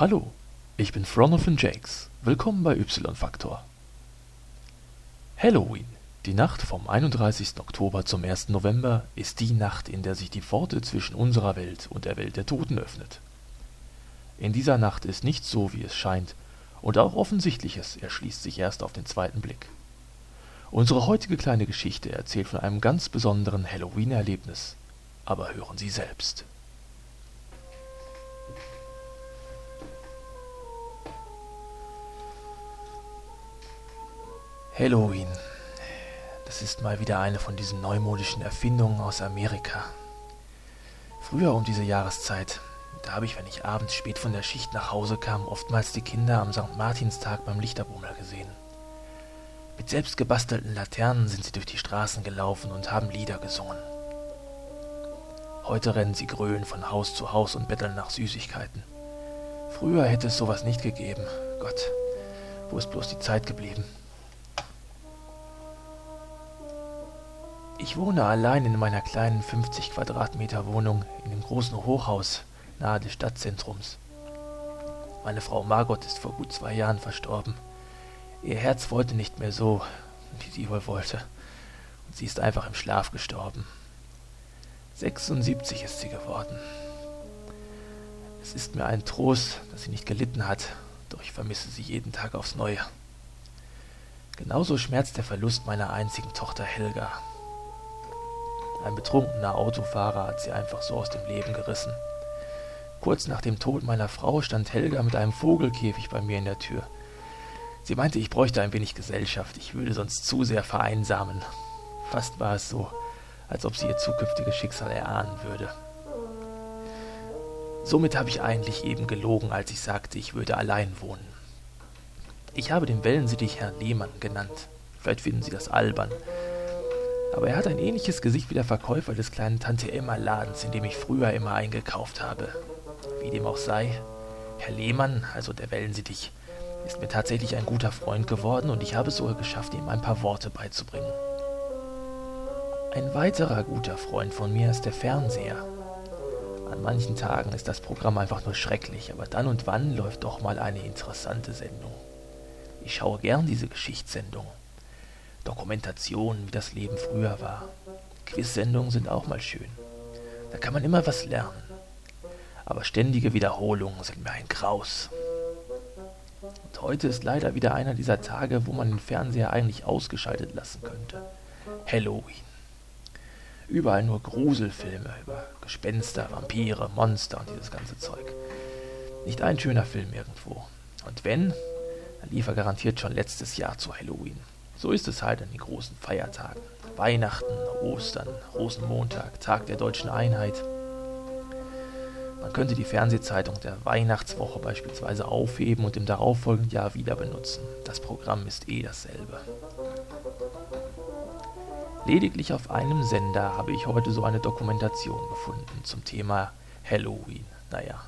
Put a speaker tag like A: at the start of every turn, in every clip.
A: Hallo, ich bin Fronophin Jakes. Willkommen bei Y-Faktor. Halloween, die Nacht vom 31. Oktober zum 1. November, ist die Nacht, in der sich die Pforte zwischen unserer Welt und der Welt der Toten öffnet. In dieser Nacht ist nichts so, wie es scheint, und auch Offensichtliches erschließt sich erst auf den zweiten Blick. Unsere heutige kleine Geschichte erzählt von einem ganz besonderen Halloween-Erlebnis. Aber hören Sie selbst. Halloween. Das ist mal wieder eine von diesen neumodischen Erfindungen aus Amerika. Früher um diese Jahreszeit, da habe ich, wenn ich abends spät von der Schicht nach Hause kam, oftmals die Kinder am St. Martinstag beim Lichterbummel gesehen. Mit selbst gebastelten Laternen sind sie durch die Straßen gelaufen und haben Lieder gesungen. Heute rennen sie gröhlend von Haus zu Haus und betteln nach Süßigkeiten. Früher hätte es sowas nicht gegeben. Gott, wo ist bloß die Zeit geblieben? Ich wohne allein in meiner kleinen 50 Quadratmeter Wohnung in dem großen Hochhaus nahe des Stadtzentrums. Meine Frau Margot ist vor gut zwei Jahren verstorben. Ihr Herz wollte nicht mehr so, wie sie wohl wollte, und sie ist einfach im Schlaf gestorben. 76 ist sie geworden. Es ist mir ein Trost, dass sie nicht gelitten hat, doch ich vermisse sie jeden Tag aufs Neue. Genauso schmerzt der Verlust meiner einzigen Tochter Helga. Ein betrunkener Autofahrer hat sie einfach so aus dem Leben gerissen. Kurz nach dem Tod meiner Frau stand Helga mit einem Vogelkäfig bei mir in der Tür. Sie meinte, ich bräuchte ein wenig Gesellschaft, ich würde sonst zu sehr vereinsamen. Fast war es so, als ob sie ihr zukünftiges Schicksal erahnen würde. Somit habe ich eigentlich eben gelogen, als ich sagte, ich würde allein wohnen. Ich habe den Wellensittich Herrn Lehmann genannt. Vielleicht finden Sie das albern, aber er hat ein ähnliches Gesicht wie der Verkäufer des kleinen Tante Emma Ladens, in dem ich früher immer eingekauft habe. Wie dem auch sei, Herr Lehmann, also der Wellensittich, ist mir tatsächlich ein guter Freund geworden und ich habe es sogar geschafft, ihm ein paar Worte beizubringen. Ein weiterer guter Freund von mir ist der Fernseher. An manchen Tagen ist das Programm einfach nur schrecklich, aber dann und wann läuft doch mal eine interessante Sendung. Ich schaue gern diese Geschichtssendung. Dokumentationen, wie das Leben früher war. Quiz-Sendungen sind auch mal schön. Da kann man immer was lernen. Aber ständige Wiederholungen sind mir ein Graus. Und heute ist leider wieder einer dieser Tage, wo man den Fernseher eigentlich ausgeschaltet lassen könnte. Halloween. Überall nur Gruselfilme über Gespenster, Vampire, Monster und dieses ganze Zeug. Nicht ein schöner Film irgendwo. Und wenn, dann lief er garantiert schon letztes Jahr zu Halloween. So ist es halt an den großen Feiertagen. Weihnachten, Ostern, Rosenmontag, Tag der deutschen Einheit. Man könnte die Fernsehzeitung der Weihnachtswoche beispielsweise aufheben und im darauffolgenden Jahr wieder benutzen. Das Programm ist eh dasselbe. Lediglich auf einem Sender habe ich heute so eine Dokumentation gefunden zum Thema Halloween. Naja,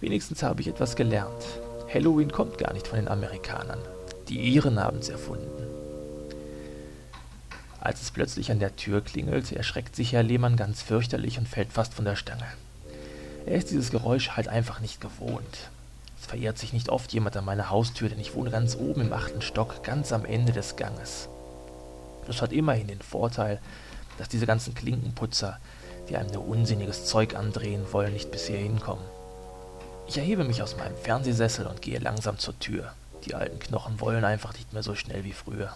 A: wenigstens habe ich etwas gelernt. Halloween kommt gar nicht von den Amerikanern. Die Iren haben es erfunden. Als es plötzlich an der Tür klingelt, erschreckt sich Herr Lehmann ganz fürchterlich und fällt fast von der Stange. Er ist dieses Geräusch halt einfach nicht gewohnt. Es verirrt sich nicht oft jemand an meine Haustür, denn ich wohne ganz oben im achten Stock, ganz am Ende des Ganges. Das hat immerhin den Vorteil, dass diese ganzen Klinkenputzer, die einem nur unsinniges Zeug andrehen wollen, nicht bis hierhin kommen. Ich erhebe mich aus meinem Fernsehsessel und gehe langsam zur Tür. Die alten Knochen wollen einfach nicht mehr so schnell wie früher.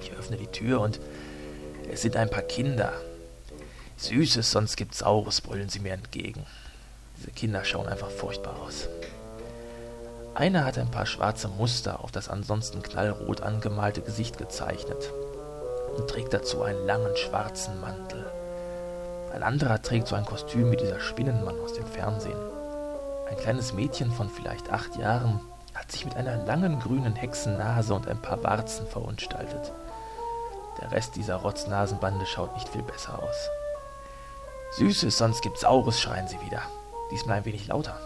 A: Ich öffne die Tür und es sind ein paar Kinder. Süßes, sonst gibt's Saures, brüllen sie mir entgegen. Diese Kinder schauen einfach furchtbar aus. Einer hat ein paar schwarze Muster auf das ansonsten knallrot angemalte Gesicht gezeichnet und trägt dazu einen langen schwarzen Mantel. Ein anderer trägt so ein Kostüm wie dieser Spinnenmann aus dem Fernsehen. Ein kleines Mädchen von vielleicht acht Jahren hat sich mit einer langen grünen Hexennase und ein paar Warzen verunstaltet. Der Rest dieser Rotznasenbande schaut nicht viel besser aus. Süßes, sonst gibt's Saures, schreien sie wieder. Diesmal ein wenig lauter.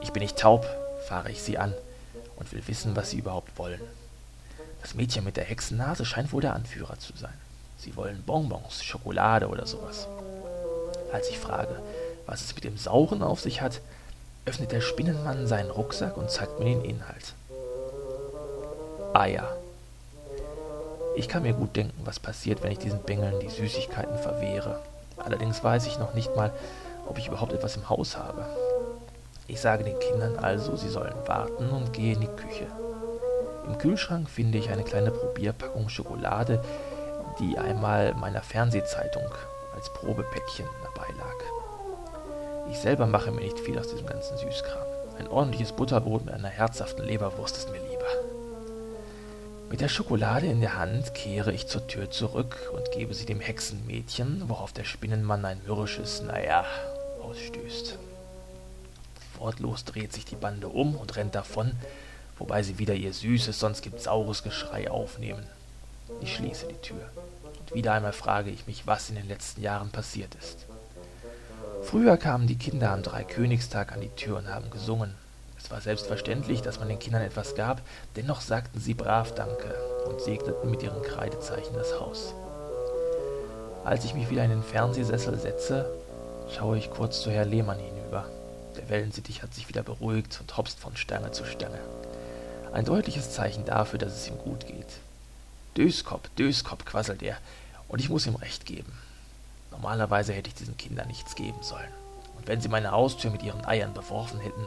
A: Ich bin nicht taub, fahre ich sie an und will wissen, was sie überhaupt wollen. Das Mädchen mit der Hexennase scheint wohl der Anführer zu sein. Sie wollen Bonbons, Schokolade oder sowas. Als ich frage, was es mit dem Sauren auf sich hat, öffnet der Spinnenmann seinen Rucksack und zeigt mir den Inhalt. Eier. Ich kann mir gut denken, was passiert, wenn ich diesen Bengeln die Süßigkeiten verwehre. Allerdings weiß ich noch nicht mal, ob ich überhaupt etwas im Haus habe. Ich sage den Kindern also, sie sollen warten und gehe in die Küche. Im Kühlschrank finde ich eine kleine Probierpackung Schokolade, die einmal meiner Fernsehzeitung als Probepäckchen dabei lag. Ich selber mache mir nicht viel aus diesem ganzen Süßkram. Ein ordentliches Butterbrot mit einer herzhaften Leberwurst ist mir lieber. Mit der Schokolade in der Hand kehre ich zur Tür zurück und gebe sie dem Hexenmädchen, worauf der Spinnenmann ein mürrisches Naja ausstößt. Wortlos dreht sich die Bande um und rennt davon, wobei sie wieder ihr süßes, sonst gibt saures Geschrei aufnehmen. Ich schließe die Tür. Und wieder einmal frage ich mich, was in den letzten Jahren passiert ist. Früher kamen die Kinder am Dreikönigstag an die Tür und haben gesungen. Es war selbstverständlich, dass man den Kindern etwas gab, dennoch sagten sie brav Danke und segneten mit ihren Kreidezeichen das Haus. Als ich mich wieder in den Fernsehsessel setze, schaue ich kurz zu Herr Lehmann hinüber. Der Wellensittich hat sich wieder beruhigt und hopst von Stange zu Stange. Ein deutliches Zeichen dafür, dass es ihm gut geht. Döskop, Döskop, quasselt er, und ich muss ihm recht geben. Normalerweise hätte ich diesen Kindern nichts geben sollen. Und wenn sie meine Haustür mit ihren Eiern beworfen hätten,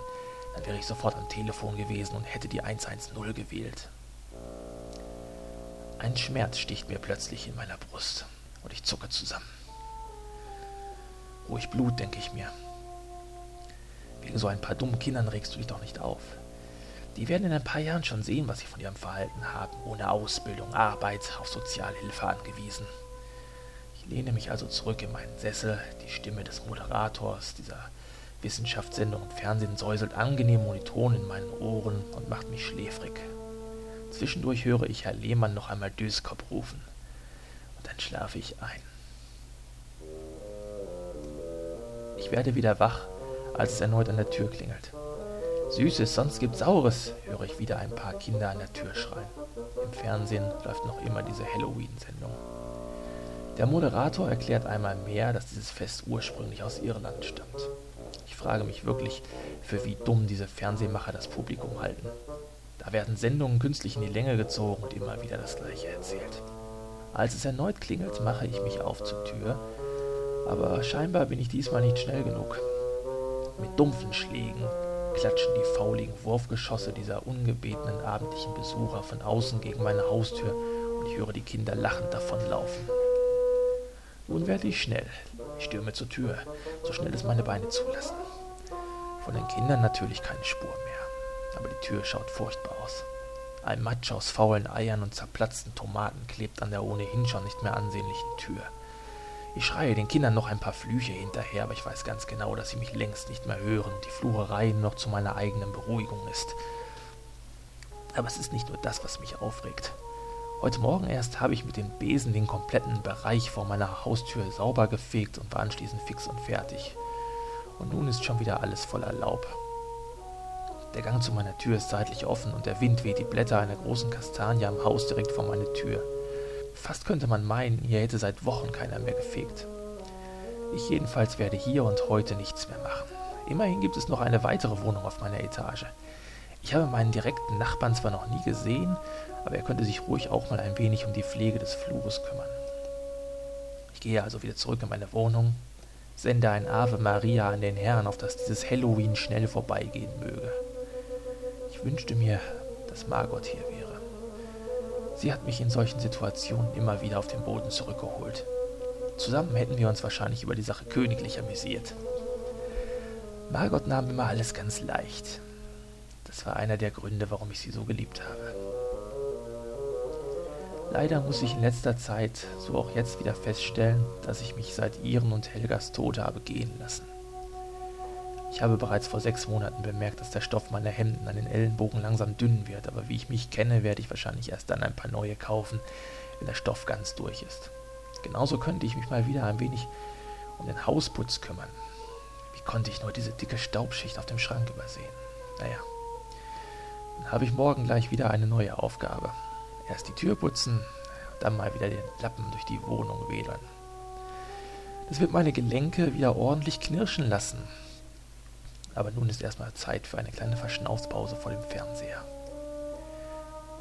A: dann wäre ich sofort am Telefon gewesen und hätte die 110 gewählt. Ein Schmerz sticht mir plötzlich in meiner Brust und ich zucke zusammen. Ruhig Blut, denke ich mir. Wegen so ein paar dummen Kindern regst du dich doch nicht auf. Die werden in ein paar Jahren schon sehen, was sie von ihrem Verhalten haben, ohne Ausbildung, Arbeit, auf Sozialhilfe angewiesen. Ich lehne mich also zurück in meinen Sessel, die Stimme des Moderators dieser Wissenschaftssendung im Fernsehen säuselt angenehm monoton in meinen Ohren und macht mich schläfrig. Zwischendurch höre ich Herr Lehmann noch einmal Döskop rufen. Und dann schlafe ich ein. Ich werde wieder wach, als es erneut an der Tür klingelt. Süßes, sonst gibt's Saures, höre ich wieder ein paar Kinder an der Tür schreien. Im Fernsehen läuft noch immer diese Halloween-Sendung. Der Moderator erklärt einmal mehr, dass dieses Fest ursprünglich aus Irland stammt. Ich frage mich wirklich, für wie dumm diese Fernsehmacher das Publikum halten. Da werden Sendungen künstlich in die Länge gezogen und immer wieder das Gleiche erzählt. Als es erneut klingelt, mache ich mich auf zur Tür, aber scheinbar bin ich diesmal nicht schnell genug. Mit dumpfen Schlägen klatschen die fauligen Wurfgeschosse dieser ungebetenen abendlichen Besucher von außen gegen meine Haustür und ich höre die Kinder lachend davonlaufen. Nun werde ich schnell. Ich stürme zur Tür, so schnell es meine Beine zulassen. Von den Kindern natürlich keine Spur mehr, aber die Tür schaut furchtbar aus. Ein Matsch aus faulen Eiern und zerplatzten Tomaten klebt an der ohnehin schon nicht mehr ansehnlichen Tür. Ich schreie den Kindern noch ein paar Flüche hinterher, aber ich weiß ganz genau, dass sie mich längst nicht mehr hören und die Flucherei noch zu meiner eigenen Beruhigung ist. Aber es ist nicht nur das, was mich aufregt. Heute Morgen erst habe ich mit dem Besen den kompletten Bereich vor meiner Haustür sauber gefegt und war anschließend fix und fertig. Und nun ist schon wieder alles voller Laub. Der Gang zu meiner Tür ist seitlich offen und der Wind weht die Blätter einer großen Kastanie am Haus direkt vor meine Tür. Fast könnte man meinen, hier hätte seit Wochen keiner mehr gefegt. Ich jedenfalls werde hier und heute nichts mehr machen. Immerhin gibt es noch eine weitere Wohnung auf meiner Etage. Ich habe meinen direkten Nachbarn zwar noch nie gesehen, aber er könnte sich ruhig auch mal ein wenig um die Pflege des Flures kümmern. Ich gehe also wieder zurück in meine Wohnung, sende ein Ave Maria an den Herrn, auf dass dieses Halloween schnell vorbeigehen möge. Ich wünschte mir, dass Margot hier wäre. Sie hat mich in solchen Situationen immer wieder auf den Boden zurückgeholt. Zusammen hätten wir uns wahrscheinlich über die Sache königlich amüsiert. Margot nahm immer alles ganz leicht. Das war einer der Gründe, warum ich sie so geliebt habe. Leider muss ich in letzter Zeit, so auch jetzt wieder feststellen, dass ich mich seit ihren und Helgas Tod habe gehen lassen. Ich habe bereits vor sechs Monaten bemerkt, dass der Stoff meiner Hemden an den Ellenbogen langsam dünn wird, aber wie ich mich kenne, werde ich wahrscheinlich erst dann ein paar neue kaufen, wenn der Stoff ganz durch ist. Genauso könnte ich mich mal wieder ein wenig um den Hausputz kümmern. Wie konnte ich nur diese dicke Staubschicht auf dem Schrank übersehen? Naja, habe ich morgen gleich wieder eine neue Aufgabe. Erst die Tür putzen, dann mal wieder den Lappen durch die Wohnung wedern. Das wird meine Gelenke wieder ordentlich knirschen lassen. aber nun ist erstmal Zeit für eine kleine Verschnaufspause vor dem Fernseher.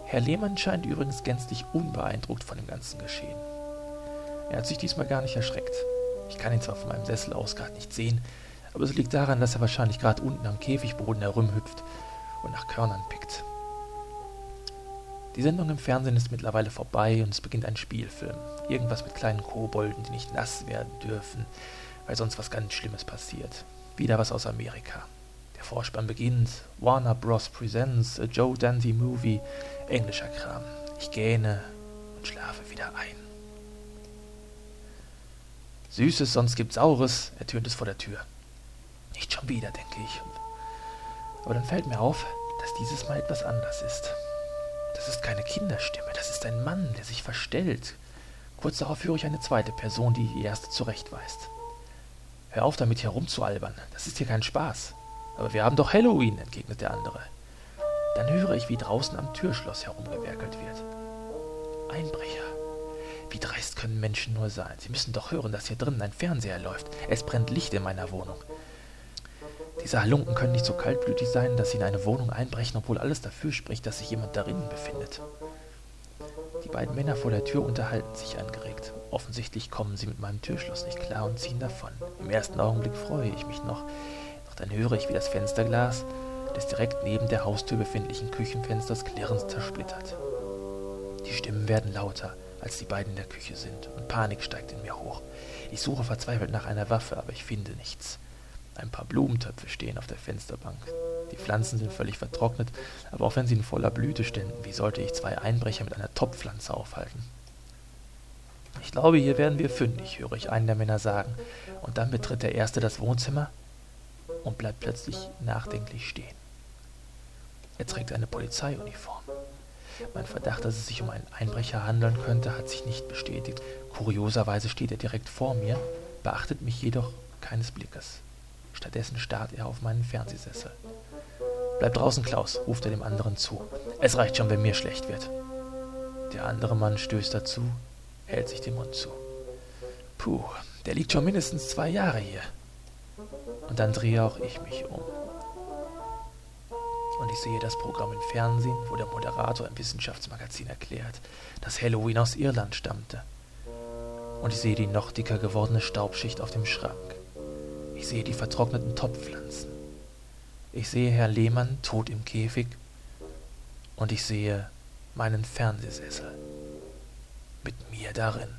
A: Herr Lehmann scheint übrigens gänzlich unbeeindruckt von dem ganzen Geschehen. Er hat sich diesmal gar nicht erschreckt. Ich kann ihn zwar von meinem Sessel aus gerade nicht sehen, aber es liegt daran, dass er wahrscheinlich gerade unten am Käfigboden herumhüpft und nach Körnern pickt. Die Sendung im Fernsehen ist mittlerweile vorbei und es beginnt ein Spielfilm. Irgendwas mit kleinen Kobolden, die nicht nass werden dürfen, weil sonst was ganz Schlimmes passiert. Wieder was aus Amerika. Der Vorspann beginnt. Warner Bros. Presents a Joe Dante Movie. Englischer Kram. Ich gähne und schlafe wieder ein. Süßes, sonst gibt's Saures, ertönt es vor der Tür. Nicht schon wieder, denke ich. Aber dann fällt mir auf, dass dieses Mal etwas anders ist. Das ist keine Kinderstimme, das ist ein Mann, der sich verstellt. Kurz darauf höre ich eine zweite Person, die die erste zurechtweist. Hör auf damit herumzualbern, das ist hier kein Spaß. Aber wir haben doch Halloween, entgegnet der andere. Dann höre ich, wie draußen am Türschloss herumgewerkelt wird. Einbrecher. Wie dreist können Menschen nur sein? Sie müssen doch hören, dass hier drinnen ein Fernseher läuft. Es brennt Licht in meiner Wohnung. Diese Halunken können nicht so kaltblütig sein, dass sie in eine Wohnung einbrechen, obwohl alles dafür spricht, dass sich jemand darinnen befindet. Die beiden Männer vor der Tür unterhalten sich angeregt. Offensichtlich kommen sie mit meinem Türschloss nicht klar und ziehen davon. Im ersten Augenblick freue ich mich noch, doch dann höre ich, wie das Fensterglas des direkt neben der Haustür befindlichen Küchenfensters klirrend zersplittert. Die Stimmen werden lauter, als die beiden in der Küche sind, und Panik steigt in mir hoch. Ich suche verzweifelt nach einer Waffe, aber ich finde nichts. Ein paar Blumentöpfe stehen auf der Fensterbank. Die Pflanzen sind völlig vertrocknet, aber auch wenn sie in voller Blüte ständen, wie sollte ich zwei Einbrecher mit einer Topfpflanze aufhalten? Ich glaube, hier werden wir fündig, höre ich einen der Männer sagen, und dann betritt der Erste das Wohnzimmer und bleibt plötzlich nachdenklich stehen. Er trägt eine Polizeiuniform. Mein Verdacht, dass es sich um einen Einbrecher handeln könnte, hat sich nicht bestätigt. Kurioserweise steht er direkt vor mir, beachtet mich jedoch keines Blickes. Stattdessen starrt er auf meinen Fernsehsessel. Bleib draußen, Klaus, ruft er dem anderen zu. Es reicht schon, wenn mir schlecht wird. Der andere Mann stößt dazu, hält sich den Mund zu. Puh, der liegt schon mindestens zwei Jahre hier. Und dann drehe auch ich mich um. Und ich sehe das Programm im Fernsehen, wo der Moderator im Wissenschaftsmagazin erklärt, dass Halloween aus Irland stammte. Und ich sehe die noch dicker gewordene Staubschicht auf dem Schrank. Ich sehe die vertrockneten Topfpflanzen. Ich sehe Herr Lehmann tot im Käfig und ich sehe meinen Fernsehsessel mit mir darin.